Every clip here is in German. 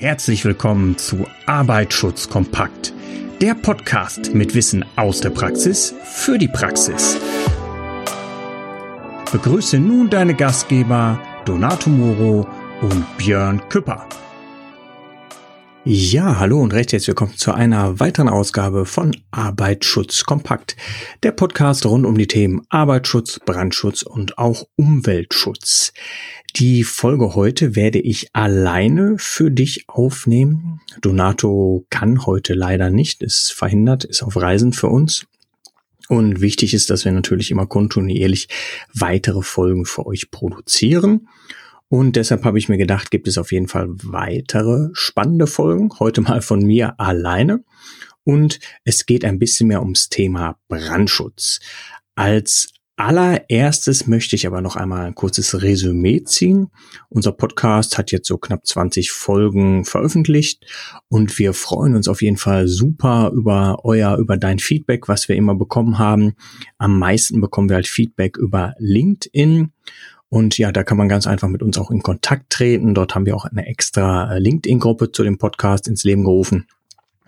Herzlich willkommen zu Arbeitsschutz kompakt, der Podcast mit Wissen aus der Praxis für die Praxis. Begrüße nun deine Gastgeber Donato Moro und Björn Küpper. Ja, hallo und recht herzlich willkommen zu einer weiteren Ausgabe von Arbeitsschutz kompakt, der Podcast rund um die Themen Arbeitsschutz, Brandschutz und auch Umweltschutz. Die Folge heute werde ich alleine für dich aufnehmen. Donato kann heute leider nicht, ist verhindert, ist auf Reisen für uns. Und wichtig ist, dass wir natürlich immer kontinuierlich weitere Folgen für euch produzieren. Und deshalb habe ich mir gedacht, gibt es auf jeden Fall weitere spannende Folgen. Heute mal von mir alleine. Und es geht ein bisschen mehr ums Thema Brandschutz. Als allererstes möchte ich aber noch einmal ein kurzes Resümee ziehen. Unser Podcast hat jetzt so knapp 20 Folgen veröffentlicht und wir freuen uns auf jeden Fall super über euer, über dein Feedback, was wir immer bekommen haben. Am meisten bekommen wir halt Feedback über LinkedIn. Und ja, da kann man ganz einfach mit uns auch in Kontakt treten. Dort haben wir auch eine extra äh, LinkedIn-Gruppe zu dem Podcast ins Leben gerufen.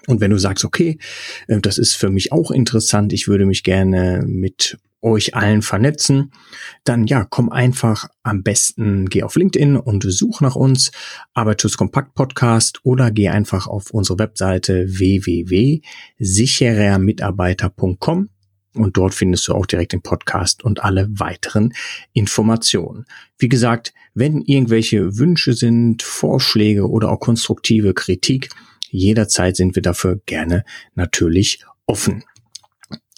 Und wenn du sagst, okay, äh, das ist für mich auch interessant, ich würde mich gerne mit euch allen vernetzen, dann ja, komm einfach am besten, geh auf LinkedIn und such nach uns, Arbeitsschutz Kompakt Podcast oder geh einfach auf unsere Webseite www.sicherermitarbeiter.com und dort findest du auch direkt den Podcast und alle weiteren Informationen. Wie gesagt, wenn irgendwelche Wünsche sind, Vorschläge oder auch konstruktive Kritik, jederzeit sind wir dafür gerne natürlich offen.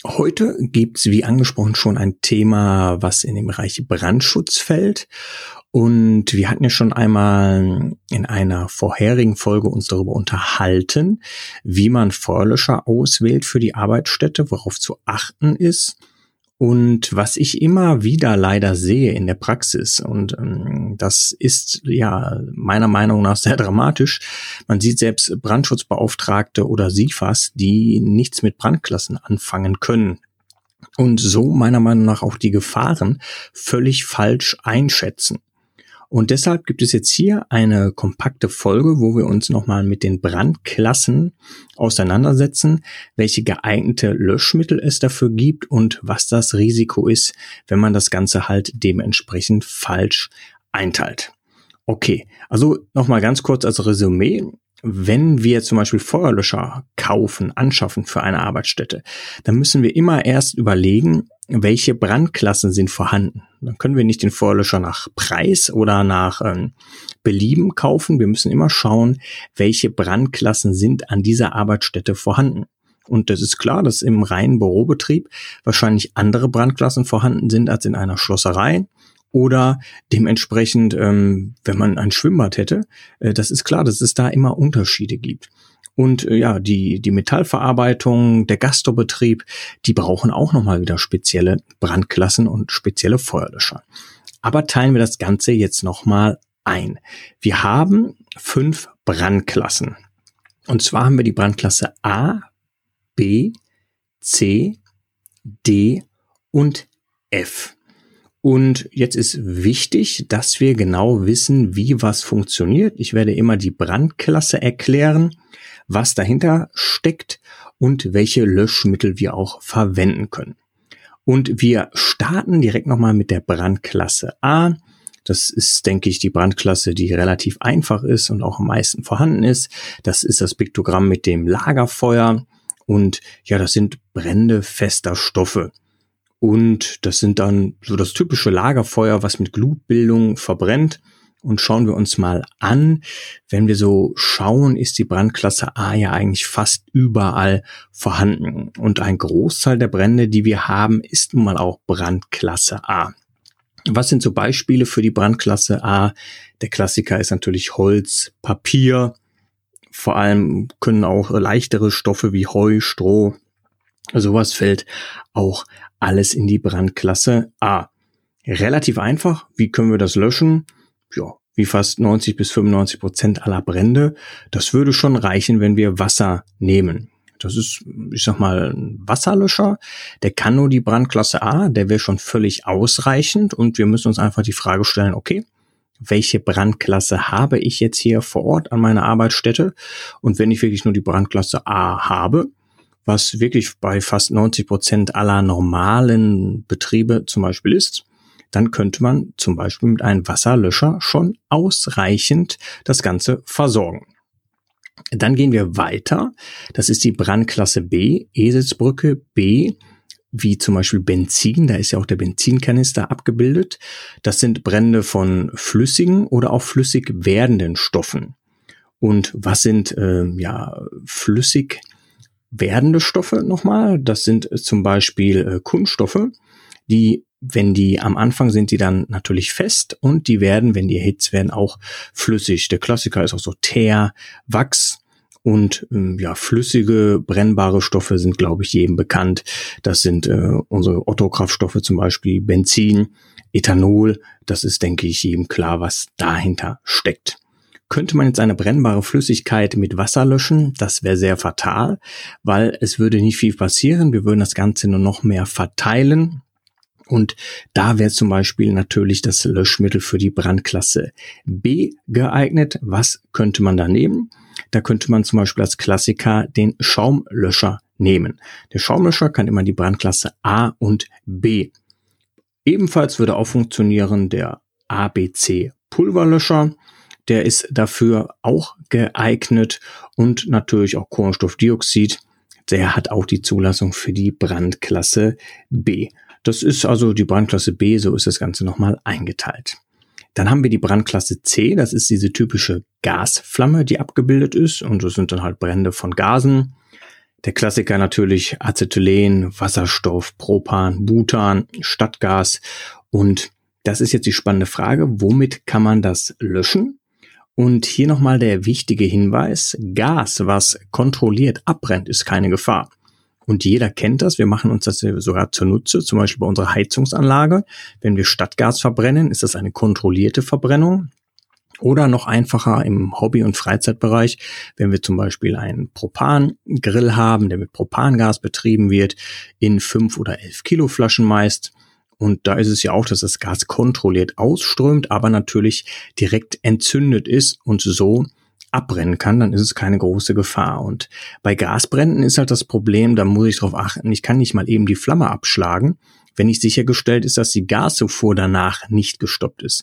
Heute gibt's wie angesprochen schon ein Thema, was in dem Bereich Brandschutz fällt. Und wir hatten ja schon einmal in einer vorherigen Folge uns darüber unterhalten, wie man Feuerlöscher auswählt für die Arbeitsstätte, worauf zu achten ist. Und was ich immer wieder leider sehe in der Praxis, und ähm, das ist ja meiner Meinung nach sehr dramatisch, man sieht selbst Brandschutzbeauftragte oder SIFAs, die nichts mit Brandklassen anfangen können und so meiner Meinung nach auch die Gefahren völlig falsch einschätzen. Und deshalb gibt es jetzt hier eine kompakte Folge, wo wir uns nochmal mit den Brandklassen auseinandersetzen, welche geeignete Löschmittel es dafür gibt und was das Risiko ist, wenn man das Ganze halt dementsprechend falsch einteilt. Okay, also nochmal ganz kurz als Resümee wenn wir zum Beispiel Feuerlöscher kaufen, anschaffen für eine Arbeitsstätte, dann müssen wir immer erst überlegen, welche Brandklassen sind vorhanden. Dann können wir nicht den Feuerlöscher nach Preis oder nach ähm, Belieben kaufen. Wir müssen immer schauen, welche Brandklassen sind an dieser Arbeitsstätte vorhanden. Und das ist klar, dass im reinen Bürobetrieb wahrscheinlich andere Brandklassen vorhanden sind als in einer Schlosserei oder dementsprechend, ähm, wenn man ein Schwimmbad hätte, äh, das ist klar, dass es da immer Unterschiede gibt. Und äh, ja, die, die Metallverarbeitung, der Gastrobetrieb, die brauchen auch nochmal wieder spezielle Brandklassen und spezielle Feuerlöscher. Aber teilen wir das Ganze jetzt nochmal ein. Wir haben fünf Brandklassen. Und zwar haben wir die Brandklasse A, B, C, D und F. Und jetzt ist wichtig, dass wir genau wissen, wie was funktioniert. Ich werde immer die Brandklasse erklären, was dahinter steckt und welche Löschmittel wir auch verwenden können. Und wir starten direkt nochmal mit der Brandklasse A. Das ist, denke ich, die Brandklasse, die relativ einfach ist und auch am meisten vorhanden ist. Das ist das Piktogramm mit dem Lagerfeuer. Und ja, das sind Brände fester Stoffe. Und das sind dann so das typische Lagerfeuer, was mit Glutbildung verbrennt. Und schauen wir uns mal an, wenn wir so schauen, ist die Brandklasse A ja eigentlich fast überall vorhanden. Und ein Großteil der Brände, die wir haben, ist nun mal auch Brandklasse A. Was sind so Beispiele für die Brandklasse A? Der Klassiker ist natürlich Holz, Papier. Vor allem können auch leichtere Stoffe wie Heu, Stroh, sowas fällt auch alles in die Brandklasse A. Relativ einfach. Wie können wir das löschen? Ja, wie fast 90 bis 95 Prozent aller Brände. Das würde schon reichen, wenn wir Wasser nehmen. Das ist, ich sag mal, ein Wasserlöscher. Der kann nur die Brandklasse A. Der wäre schon völlig ausreichend. Und wir müssen uns einfach die Frage stellen, okay, welche Brandklasse habe ich jetzt hier vor Ort an meiner Arbeitsstätte. Und wenn ich wirklich nur die Brandklasse A habe, was wirklich bei fast 90 Prozent aller normalen Betriebe zum Beispiel ist, dann könnte man zum Beispiel mit einem Wasserlöscher schon ausreichend das Ganze versorgen. Dann gehen wir weiter. Das ist die Brandklasse B, Eselsbrücke B, wie zum Beispiel Benzin. Da ist ja auch der Benzinkanister abgebildet. Das sind Brände von flüssigen oder auch flüssig werdenden Stoffen. Und was sind äh, ja flüssig werdende Stoffe nochmal? Das sind zum Beispiel äh, Kunststoffe, die wenn die am Anfang sind die dann natürlich fest und die werden, wenn die erhitzt werden, auch flüssig. Der Klassiker ist auch so Teer, Wachs und ähm, ja flüssige brennbare Stoffe sind, glaube ich, jedem bekannt. Das sind äh, unsere Otto-Kraftstoffe zum Beispiel Benzin, Ethanol. Das ist, denke ich, jedem klar, was dahinter steckt. Könnte man jetzt eine brennbare Flüssigkeit mit Wasser löschen? Das wäre sehr fatal, weil es würde nicht viel passieren. Wir würden das Ganze nur noch mehr verteilen und da wäre zum Beispiel natürlich das Löschmittel für die Brandklasse B geeignet. Was könnte man da nehmen? Da könnte man zum Beispiel als Klassiker den Schaumlöscher nehmen. Der Schaumlöscher kann immer die Brandklasse A und B. Ebenfalls würde auch funktionieren der ABC Pulverlöscher. Der ist dafür auch geeignet und natürlich auch Kohlenstoffdioxid. Der hat auch die Zulassung für die Brandklasse B. Das ist also die Brandklasse B, so ist das Ganze nochmal eingeteilt. Dann haben wir die Brandklasse C, das ist diese typische Gasflamme, die abgebildet ist und das sind dann halt Brände von Gasen. Der Klassiker natürlich Acetylen, Wasserstoff, Propan, Butan, Stadtgas und das ist jetzt die spannende Frage, womit kann man das löschen? Und hier nochmal der wichtige Hinweis, Gas, was kontrolliert abbrennt, ist keine Gefahr. Und jeder kennt das. Wir machen uns das sogar zunutze, zum Beispiel bei unserer Heizungsanlage. Wenn wir Stadtgas verbrennen, ist das eine kontrollierte Verbrennung. Oder noch einfacher im Hobby- und Freizeitbereich, wenn wir zum Beispiel einen Propangrill haben, der mit Propangas betrieben wird, in fünf oder elf Kilo Flaschen meist. Und da ist es ja auch, dass das Gas kontrolliert ausströmt, aber natürlich direkt entzündet ist und so abbrennen kann, dann ist es keine große Gefahr. Und bei Gasbränden ist halt das Problem, da muss ich darauf achten, ich kann nicht mal eben die Flamme abschlagen, wenn nicht sichergestellt ist, dass die Gaszufuhr danach nicht gestoppt ist.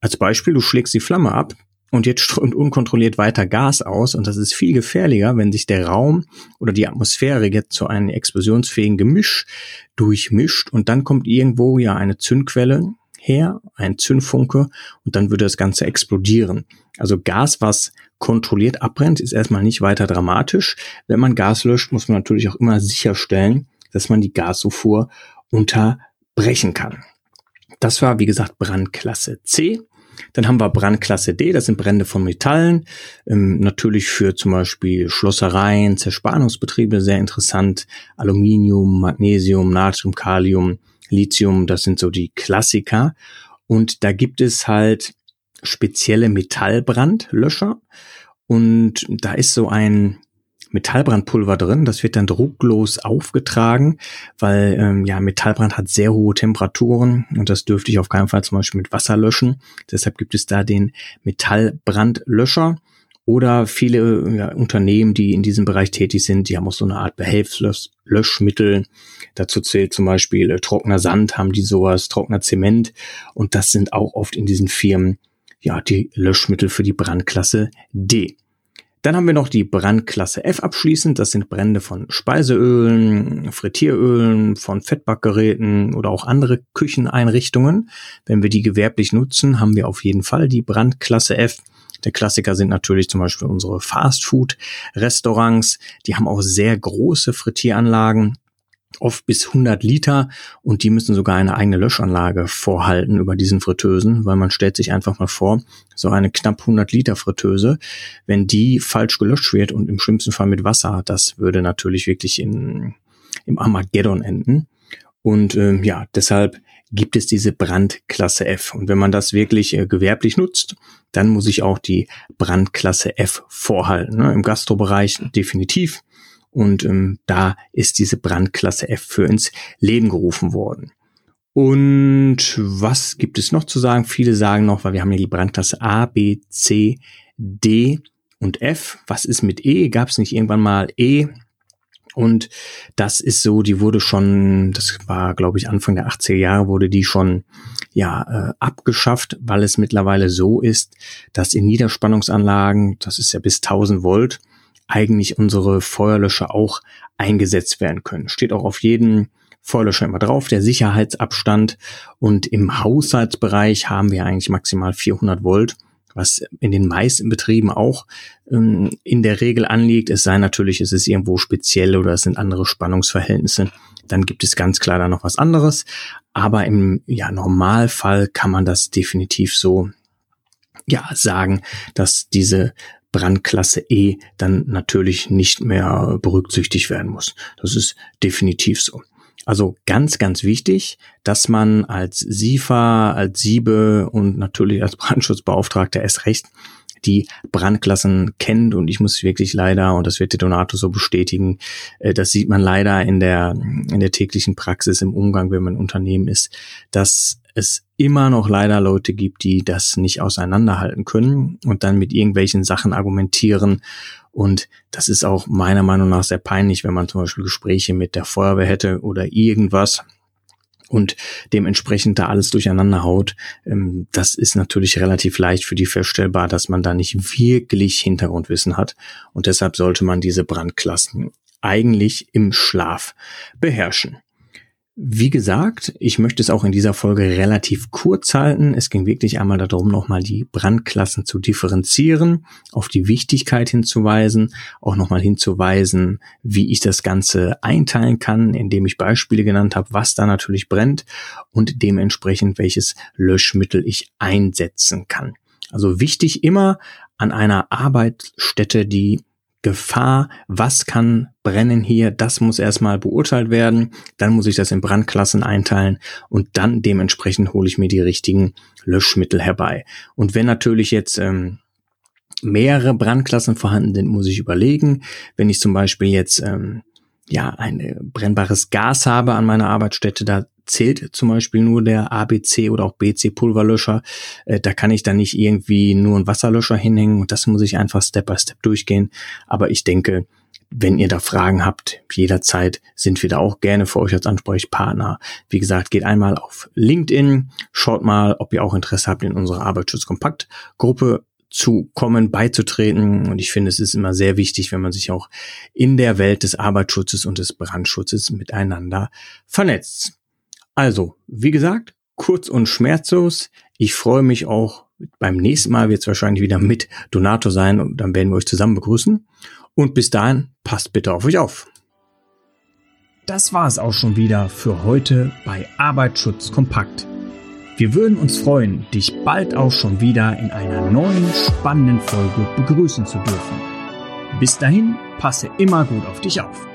Als Beispiel, du schlägst die Flamme ab und jetzt strömt unkontrolliert weiter Gas aus und das ist viel gefährlicher, wenn sich der Raum oder die Atmosphäre jetzt zu einem explosionsfähigen Gemisch durchmischt und dann kommt irgendwo ja eine Zündquelle her, ein Zündfunke und dann würde das Ganze explodieren. Also Gas, was kontrolliert abbrennt, ist erstmal nicht weiter dramatisch. Wenn man Gas löscht, muss man natürlich auch immer sicherstellen, dass man die Gaszufuhr unterbrechen kann. Das war, wie gesagt, Brandklasse C. Dann haben wir Brandklasse D, das sind Brände von Metallen. Ähm, natürlich für zum Beispiel Schlossereien, Zerspannungsbetriebe sehr interessant. Aluminium, Magnesium, Natrium, Kalium, Lithium, das sind so die Klassiker. Und da gibt es halt spezielle Metallbrandlöscher. Und da ist so ein Metallbrandpulver drin. Das wird dann drucklos aufgetragen, weil ähm, ja Metallbrand hat sehr hohe Temperaturen und das dürfte ich auf keinen Fall zum Beispiel mit Wasser löschen. Deshalb gibt es da den Metallbrandlöscher. Oder viele ja, Unternehmen, die in diesem Bereich tätig sind, die haben auch so eine Art Behelfslöschmittel. Dazu zählt zum Beispiel äh, trockener Sand, haben die sowas, trockener Zement. Und das sind auch oft in diesen Firmen ja die Löschmittel für die Brandklasse D. Dann haben wir noch die Brandklasse F abschließend. Das sind Brände von Speiseölen, Frittierölen, von Fettbackgeräten oder auch andere Kücheneinrichtungen. Wenn wir die gewerblich nutzen, haben wir auf jeden Fall die Brandklasse F. Der Klassiker sind natürlich zum Beispiel unsere Fastfood-Restaurants. Die haben auch sehr große Frittieranlagen, oft bis 100 Liter und die müssen sogar eine eigene Löschanlage vorhalten über diesen Fritteusen, weil man stellt sich einfach mal vor, so eine knapp 100 Liter Fritteuse, wenn die falsch gelöscht wird und im schlimmsten Fall mit Wasser, das würde natürlich wirklich in, im Armageddon enden. Und ähm, ja, deshalb gibt es diese Brandklasse F. Und wenn man das wirklich äh, gewerblich nutzt, dann muss ich auch die Brandklasse F vorhalten. Ne? Im Gastrobereich definitiv. Und ähm, da ist diese Brandklasse F für ins Leben gerufen worden. Und was gibt es noch zu sagen? Viele sagen noch, weil wir haben ja die Brandklasse A, B, C, D und F. Was ist mit E? Gab es nicht irgendwann mal E? Und das ist so, die wurde schon, das war, glaube ich, Anfang der 80er Jahre, wurde die schon ja äh, abgeschafft, weil es mittlerweile so ist, dass in Niederspannungsanlagen, das ist ja bis 1000 Volt, eigentlich unsere Feuerlöscher auch eingesetzt werden können. Steht auch auf jedem Feuerlöscher immer drauf, der Sicherheitsabstand. Und im Haushaltsbereich haben wir eigentlich maximal 400 Volt was in den meisten Betrieben auch ähm, in der Regel anliegt. Es sei natürlich, es ist irgendwo speziell oder es sind andere Spannungsverhältnisse. Dann gibt es ganz klar da noch was anderes. Aber im ja, Normalfall kann man das definitiv so ja, sagen, dass diese Brandklasse E dann natürlich nicht mehr berücksichtigt werden muss. Das ist definitiv so. Also ganz, ganz wichtig, dass man als SIFA, als Siebe und natürlich als Brandschutzbeauftragter erst recht die Brandklassen kennt und ich muss wirklich leider, und das wird der Donato so bestätigen, äh, das sieht man leider in der, in der täglichen Praxis im Umgang, wenn man Unternehmen ist, dass es immer noch leider Leute gibt, die das nicht auseinanderhalten können und dann mit irgendwelchen Sachen argumentieren und das ist auch meiner Meinung nach sehr peinlich, wenn man zum Beispiel Gespräche mit der Feuerwehr hätte oder irgendwas und dementsprechend da alles durcheinander haut. Ähm, das ist natürlich relativ leicht für die feststellbar, dass man da nicht wirklich Hintergrundwissen hat. Und deshalb sollte man diese Brandklassen eigentlich im Schlaf beherrschen. Wie gesagt, ich möchte es auch in dieser Folge relativ kurz halten. Es ging wirklich einmal darum, nochmal die Brandklassen zu differenzieren, auf die Wichtigkeit hinzuweisen, auch nochmal hinzuweisen, wie ich das Ganze einteilen kann, indem ich Beispiele genannt habe, was da natürlich brennt und dementsprechend welches Löschmittel ich einsetzen kann. Also wichtig immer an einer Arbeitsstätte, die Gefahr, was kann brennen hier, das muss erstmal beurteilt werden, dann muss ich das in Brandklassen einteilen und dann dementsprechend hole ich mir die richtigen Löschmittel herbei. Und wenn natürlich jetzt ähm, mehrere Brandklassen vorhanden sind, muss ich überlegen, wenn ich zum Beispiel jetzt ähm, ja ein brennbares Gas habe an meiner Arbeitsstätte, da zählt zum Beispiel nur der ABC oder auch BC Pulverlöscher. Äh, da kann ich dann nicht irgendwie nur einen Wasserlöscher hinhängen und das muss ich einfach Step by Step durchgehen. Aber ich denke, wenn ihr da Fragen habt, jederzeit sind wir da auch gerne für euch als Ansprechpartner. Wie gesagt, geht einmal auf LinkedIn, schaut mal, ob ihr auch Interesse habt, in unsere Arbeitsschutz-Kompakt-Gruppe zu kommen, beizutreten. Und ich finde, es ist immer sehr wichtig, wenn man sich auch in der Welt des Arbeitsschutzes und des Brandschutzes miteinander vernetzt. Also, wie gesagt, kurz und schmerzlos. Ich freue mich auch, beim nächsten Mal wird es wahrscheinlich wieder mit Donato sein und dann werden wir euch zusammen begrüßen. Und bis dahin, passt bitte auf euch auf. Das war es auch schon wieder für heute bei Arbeitsschutz kompakt. Wir würden uns freuen, dich bald auch schon wieder in einer neuen spannenden Folge begrüßen zu dürfen. Bis dahin, passe immer gut auf dich auf.